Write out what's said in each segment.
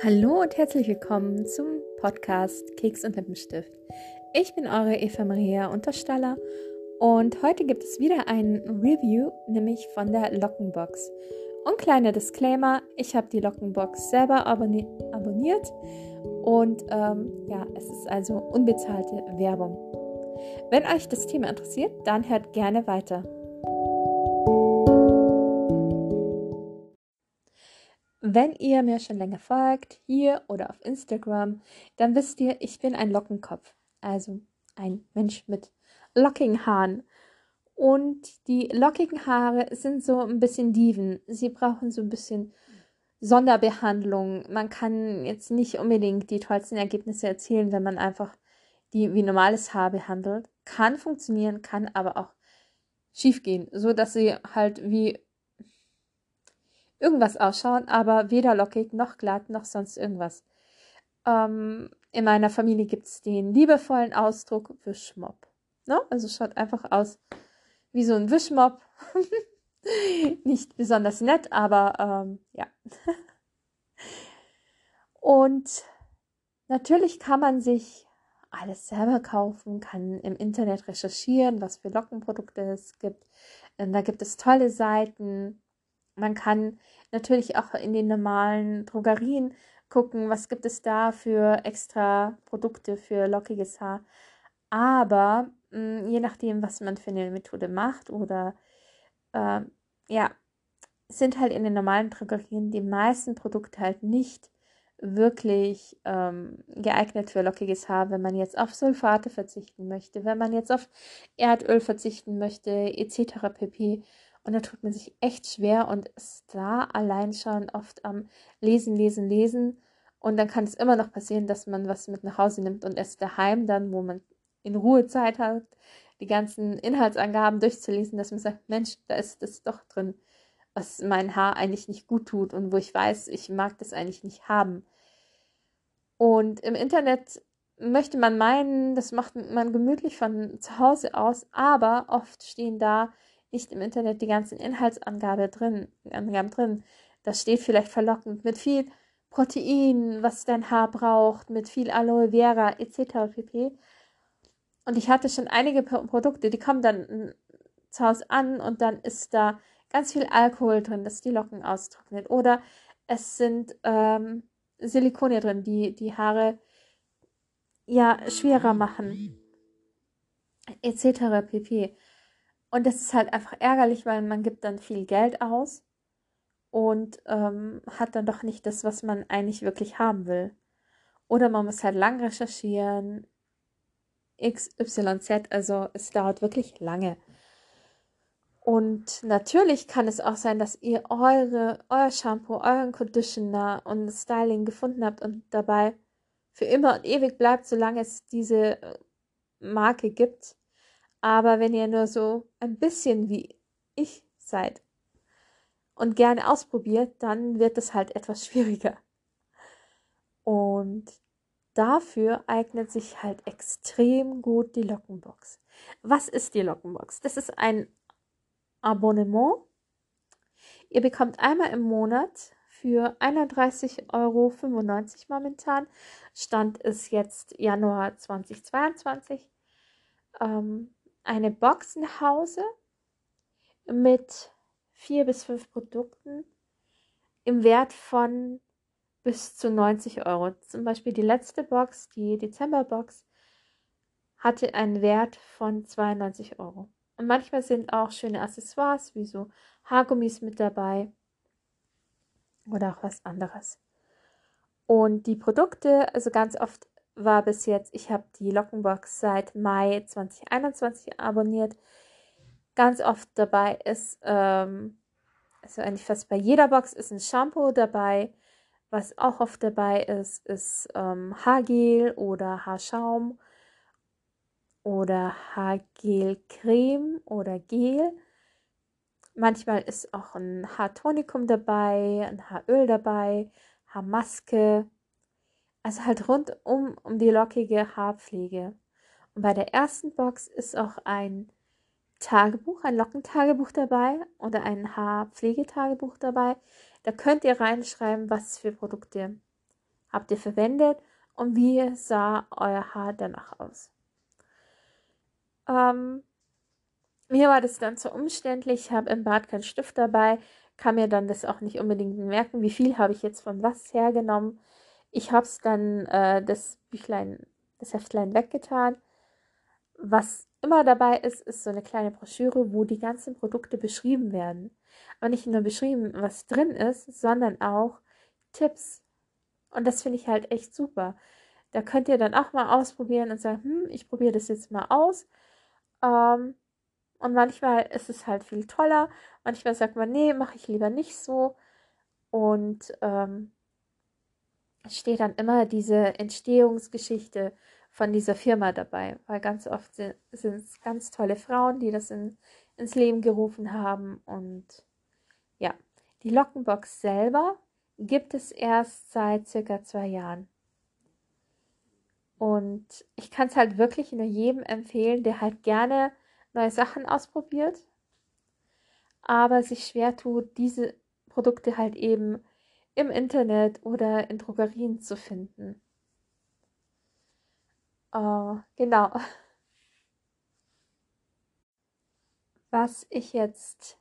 Hallo und herzlich willkommen zum Podcast Keks und Lippenstift. Ich bin eure Eva Maria Unterstaller und heute gibt es wieder ein Review, nämlich von der Lockenbox. Und kleiner Disclaimer, ich habe die Lockenbox selber abonni abonniert und ähm, ja, es ist also unbezahlte Werbung. Wenn euch das Thema interessiert, dann hört gerne weiter. Wenn ihr mir schon länger folgt, hier oder auf Instagram, dann wisst ihr, ich bin ein Lockenkopf, also ein Mensch mit lockigen Haaren. Und die lockigen Haare sind so ein bisschen Diven. Sie brauchen so ein bisschen Sonderbehandlung. Man kann jetzt nicht unbedingt die tollsten Ergebnisse erzielen, wenn man einfach die wie normales Haar behandelt. Kann funktionieren, kann aber auch schiefgehen, so dass sie halt wie irgendwas ausschauen, aber weder lockig noch glatt noch sonst irgendwas. Ähm, in meiner Familie gibt es den liebevollen Ausdruck Wischmopp. Ne? Also schaut einfach aus wie so ein Wischmopp. Nicht besonders nett, aber ähm, ja. Und natürlich kann man sich alles selber kaufen, kann im Internet recherchieren, was für Lockenprodukte es gibt. Und da gibt es tolle Seiten, man kann natürlich auch in den normalen Drogerien gucken, was gibt es da für extra Produkte für lockiges Haar. Aber mh, hm, je nachdem, was man für eine Methode macht oder äh, ja, sind halt in den normalen Drogerien die meisten Produkte halt nicht wirklich ähm, geeignet für lockiges Haar, wenn man jetzt auf Sulfate verzichten möchte, wenn man jetzt auf Erdöl verzichten möchte, etc. pp. Und da tut man sich echt schwer und ist da allein schon oft am Lesen, Lesen, Lesen. Und dann kann es immer noch passieren, dass man was mit nach Hause nimmt und erst daheim dann, wo man in Ruhe Zeit hat, die ganzen Inhaltsangaben durchzulesen, dass man sagt, Mensch, da ist das doch drin, was mein Haar eigentlich nicht gut tut und wo ich weiß, ich mag das eigentlich nicht haben. Und im Internet möchte man meinen, das macht man gemütlich von zu Hause aus, aber oft stehen da nicht im Internet die ganzen Inhaltsangaben drin, Angaben drin. Das steht vielleicht verlockend mit viel Protein, was dein Haar braucht, mit viel Aloe Vera etc. pp. Und ich hatte schon einige Produkte, die kommen dann zu Hause an und dann ist da ganz viel Alkohol drin, das die Locken austrocknet. Oder es sind ähm, Silikone drin, die die Haare ja schwerer machen etc. pp. Und das ist halt einfach ärgerlich, weil man gibt dann viel Geld aus und ähm, hat dann doch nicht das, was man eigentlich wirklich haben will. Oder man muss halt lang recherchieren. X, Y, Z, also es dauert wirklich lange. Und natürlich kann es auch sein, dass ihr eure, euer Shampoo, euren Conditioner und Styling gefunden habt und dabei für immer und ewig bleibt, solange es diese äh, Marke gibt. Aber wenn ihr nur so ein bisschen wie ich seid und gerne ausprobiert, dann wird es halt etwas schwieriger. Und dafür eignet sich halt extrem gut die Lockenbox. Was ist die Lockenbox? Das ist ein Abonnement. Ihr bekommt einmal im Monat für 31,95 Euro momentan. Stand ist jetzt Januar 2022. Ähm, eine Box nach Hause mit vier bis fünf Produkten im Wert von bis zu 90 Euro. Zum Beispiel die letzte Box, die Dezember-Box, hatte einen Wert von 92 Euro. Und manchmal sind auch schöne Accessoires wie so Haargummis mit dabei oder auch was anderes. Und die Produkte, also ganz oft war bis jetzt, ich habe die Lockenbox seit Mai 2021 abonniert. Ganz oft dabei ist, ähm, also eigentlich fast bei jeder Box ist ein Shampoo dabei. Was auch oft dabei ist, ist ähm, Haargel oder Haarschaum oder Haargelcreme oder Gel. Manchmal ist auch ein Haartonikum dabei, ein Haaröl dabei, Haarmaske also halt rundum um die lockige Haarpflege. Und bei der ersten Box ist auch ein Tagebuch, ein Lockentagebuch dabei oder ein Haarpflegetagebuch dabei. Da könnt ihr reinschreiben, was für Produkte habt ihr verwendet und wie sah euer Haar danach aus? Ähm, mir war das dann zu umständlich, ich habe im Bad keinen Stift dabei, kann mir dann das auch nicht unbedingt merken, wie viel habe ich jetzt von was hergenommen. Ich habe es dann äh, das Büchlein, das Heftlein weggetan. Was immer dabei ist, ist so eine kleine Broschüre, wo die ganzen Produkte beschrieben werden. Aber nicht nur beschrieben, was drin ist, sondern auch Tipps. Und das finde ich halt echt super. Da könnt ihr dann auch mal ausprobieren und sagen, hm, ich probiere das jetzt mal aus. Ähm, und manchmal ist es halt viel toller. Manchmal sagt man, nee, mache ich lieber nicht so. Und ähm, steht dann immer diese Entstehungsgeschichte von dieser Firma dabei, weil ganz oft sind es ganz tolle Frauen, die das in, ins Leben gerufen haben. Und ja, die Lockenbox selber gibt es erst seit circa zwei Jahren. Und ich kann es halt wirklich nur jedem empfehlen, der halt gerne neue Sachen ausprobiert, aber sich schwer tut, diese Produkte halt eben im Internet oder in Drogerien zu finden. Uh, genau. Was ich jetzt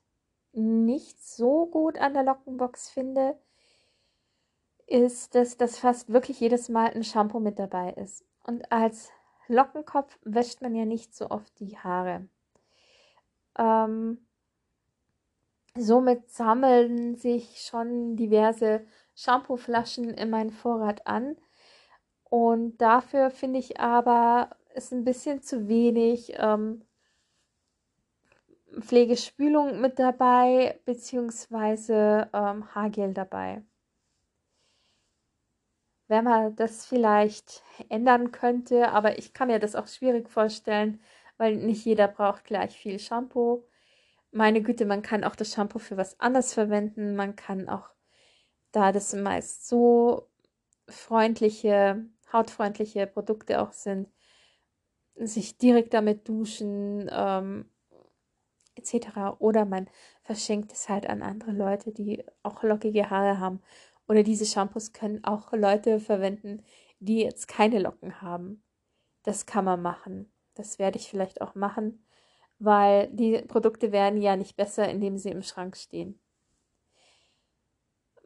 nicht so gut an der Lockenbox finde, ist, dass das fast wirklich jedes Mal ein Shampoo mit dabei ist. Und als Lockenkopf wäscht man ja nicht so oft die Haare. Ähm, somit sammeln sich schon diverse Shampooflaschen in meinen Vorrat an. Und dafür finde ich aber, ist ein bisschen zu wenig ähm, Pflegespülung mit dabei, beziehungsweise ähm, Haargel dabei. Wenn man das vielleicht ändern könnte, aber ich kann mir das auch schwierig vorstellen, weil nicht jeder braucht gleich viel Shampoo. Meine Güte, man kann auch das Shampoo für was anderes verwenden. Man kann auch, da das meist so freundliche, hautfreundliche Produkte auch sind, sich direkt damit duschen ähm, etc. Oder man verschenkt es halt an andere Leute, die auch lockige Haare haben. Oder diese Shampoos können auch Leute verwenden, die jetzt keine Locken haben. Das kann man machen. Das werde ich vielleicht auch machen, weil die Produkte werden ja nicht besser, indem sie im Schrank stehen.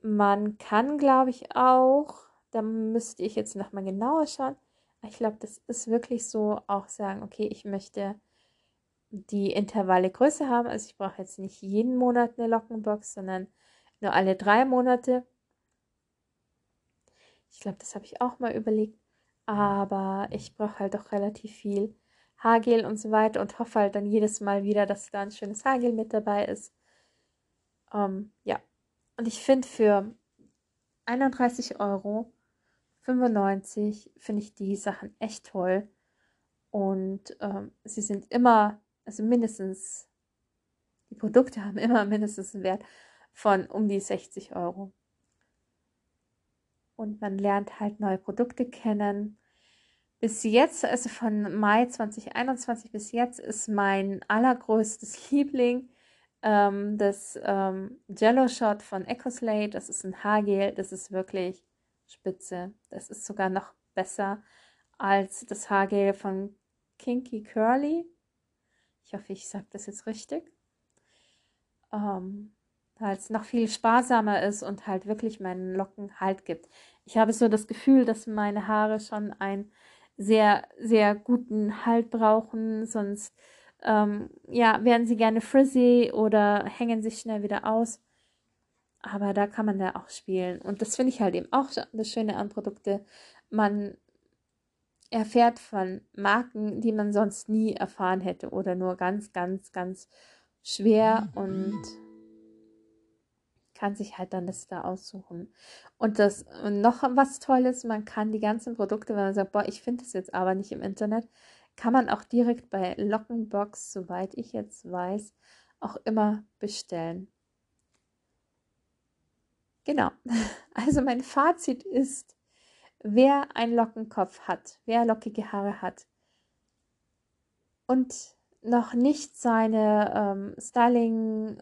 Man kann, glaube ich, auch, da müsste ich jetzt nochmal genauer schauen, ich glaube, das ist wirklich so, auch sagen, okay, ich möchte die Intervalle größer haben. Also ich brauche jetzt nicht jeden Monat eine Lockenbox, sondern nur alle drei Monate. Ich glaube, das habe ich auch mal überlegt. Aber ich brauche halt auch relativ viel Haargel und so weiter und hoffe halt dann jedes Mal wieder, dass da ein schönes Haargel mit dabei ist. Ähm, ja, und ich finde für 31 Euro 95 finde ich die Sachen echt toll. Und ähm, sie sind immer, also mindestens, die Produkte haben immer mindestens einen Wert von um die 60 Euro. Und man lernt halt neue Produkte kennen bis jetzt, also von Mai 2021 bis jetzt, ist mein allergrößtes Liebling ähm, das ähm, Jello Shot von Ecoslate. Das ist ein Haargel, das ist wirklich spitze. Das ist sogar noch besser als das Haargel von Kinky Curly. Ich hoffe, ich sage das jetzt richtig. Ähm, weil es noch viel sparsamer ist und halt wirklich meinen Locken Halt gibt. Ich habe so das Gefühl, dass meine Haare schon ein sehr, sehr guten Halt brauchen, sonst ähm, ja, werden sie gerne frizzy oder hängen sich schnell wieder aus. Aber da kann man ja auch spielen. Und das finde ich halt eben auch das Schöne an Produkte. Man erfährt von Marken, die man sonst nie erfahren hätte oder nur ganz, ganz, ganz schwer und kann sich halt dann das da aussuchen. Und das und noch was Tolles, man kann die ganzen Produkte, wenn man sagt, boah, ich finde es jetzt aber nicht im Internet, kann man auch direkt bei Lockenbox, soweit ich jetzt weiß, auch immer bestellen. Genau. Also mein Fazit ist, wer einen Lockenkopf hat, wer lockige Haare hat und noch nicht seine ähm, Styling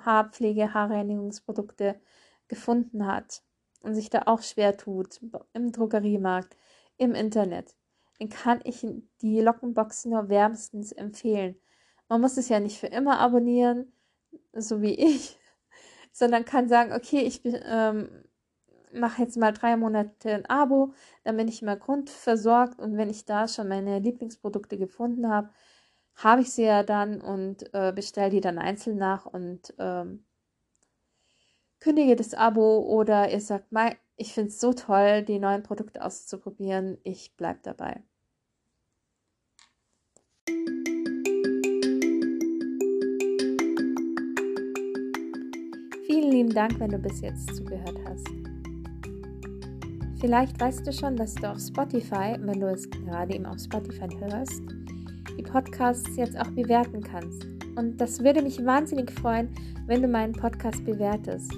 Haarpflege, Haarreinigungsprodukte gefunden hat, und sich da auch schwer tut, im Drogeriemarkt, im Internet, dann kann ich die Lockenbox nur wärmstens empfehlen. Man muss es ja nicht für immer abonnieren, so wie ich, sondern kann sagen, okay, ich ähm, mache jetzt mal drei Monate ein Abo, dann bin ich immer grundversorgt und wenn ich da schon meine Lieblingsprodukte gefunden habe, habe ich sie ja dann und äh, bestelle die dann einzeln nach und ähm, kündige das Abo oder ihr sagt, mal, ich finde es so toll, die neuen Produkte auszuprobieren, ich bleibe dabei. Vielen lieben Dank, wenn du bis jetzt zugehört hast. Vielleicht weißt du schon, dass du auf Spotify, wenn du es gerade eben auf Spotify hörst, die Podcasts jetzt auch bewerten kannst. Und das würde mich wahnsinnig freuen, wenn du meinen Podcast bewertest.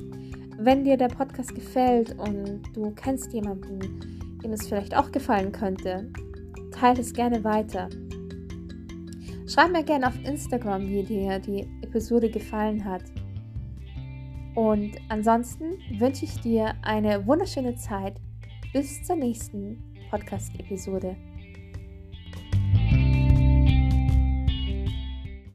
Wenn dir der Podcast gefällt und du kennst jemanden, dem es vielleicht auch gefallen könnte, teile es gerne weiter. Schreib mir gerne auf Instagram, wie dir die Episode gefallen hat. Und ansonsten wünsche ich dir eine wunderschöne Zeit bis zur nächsten Podcast-Episode.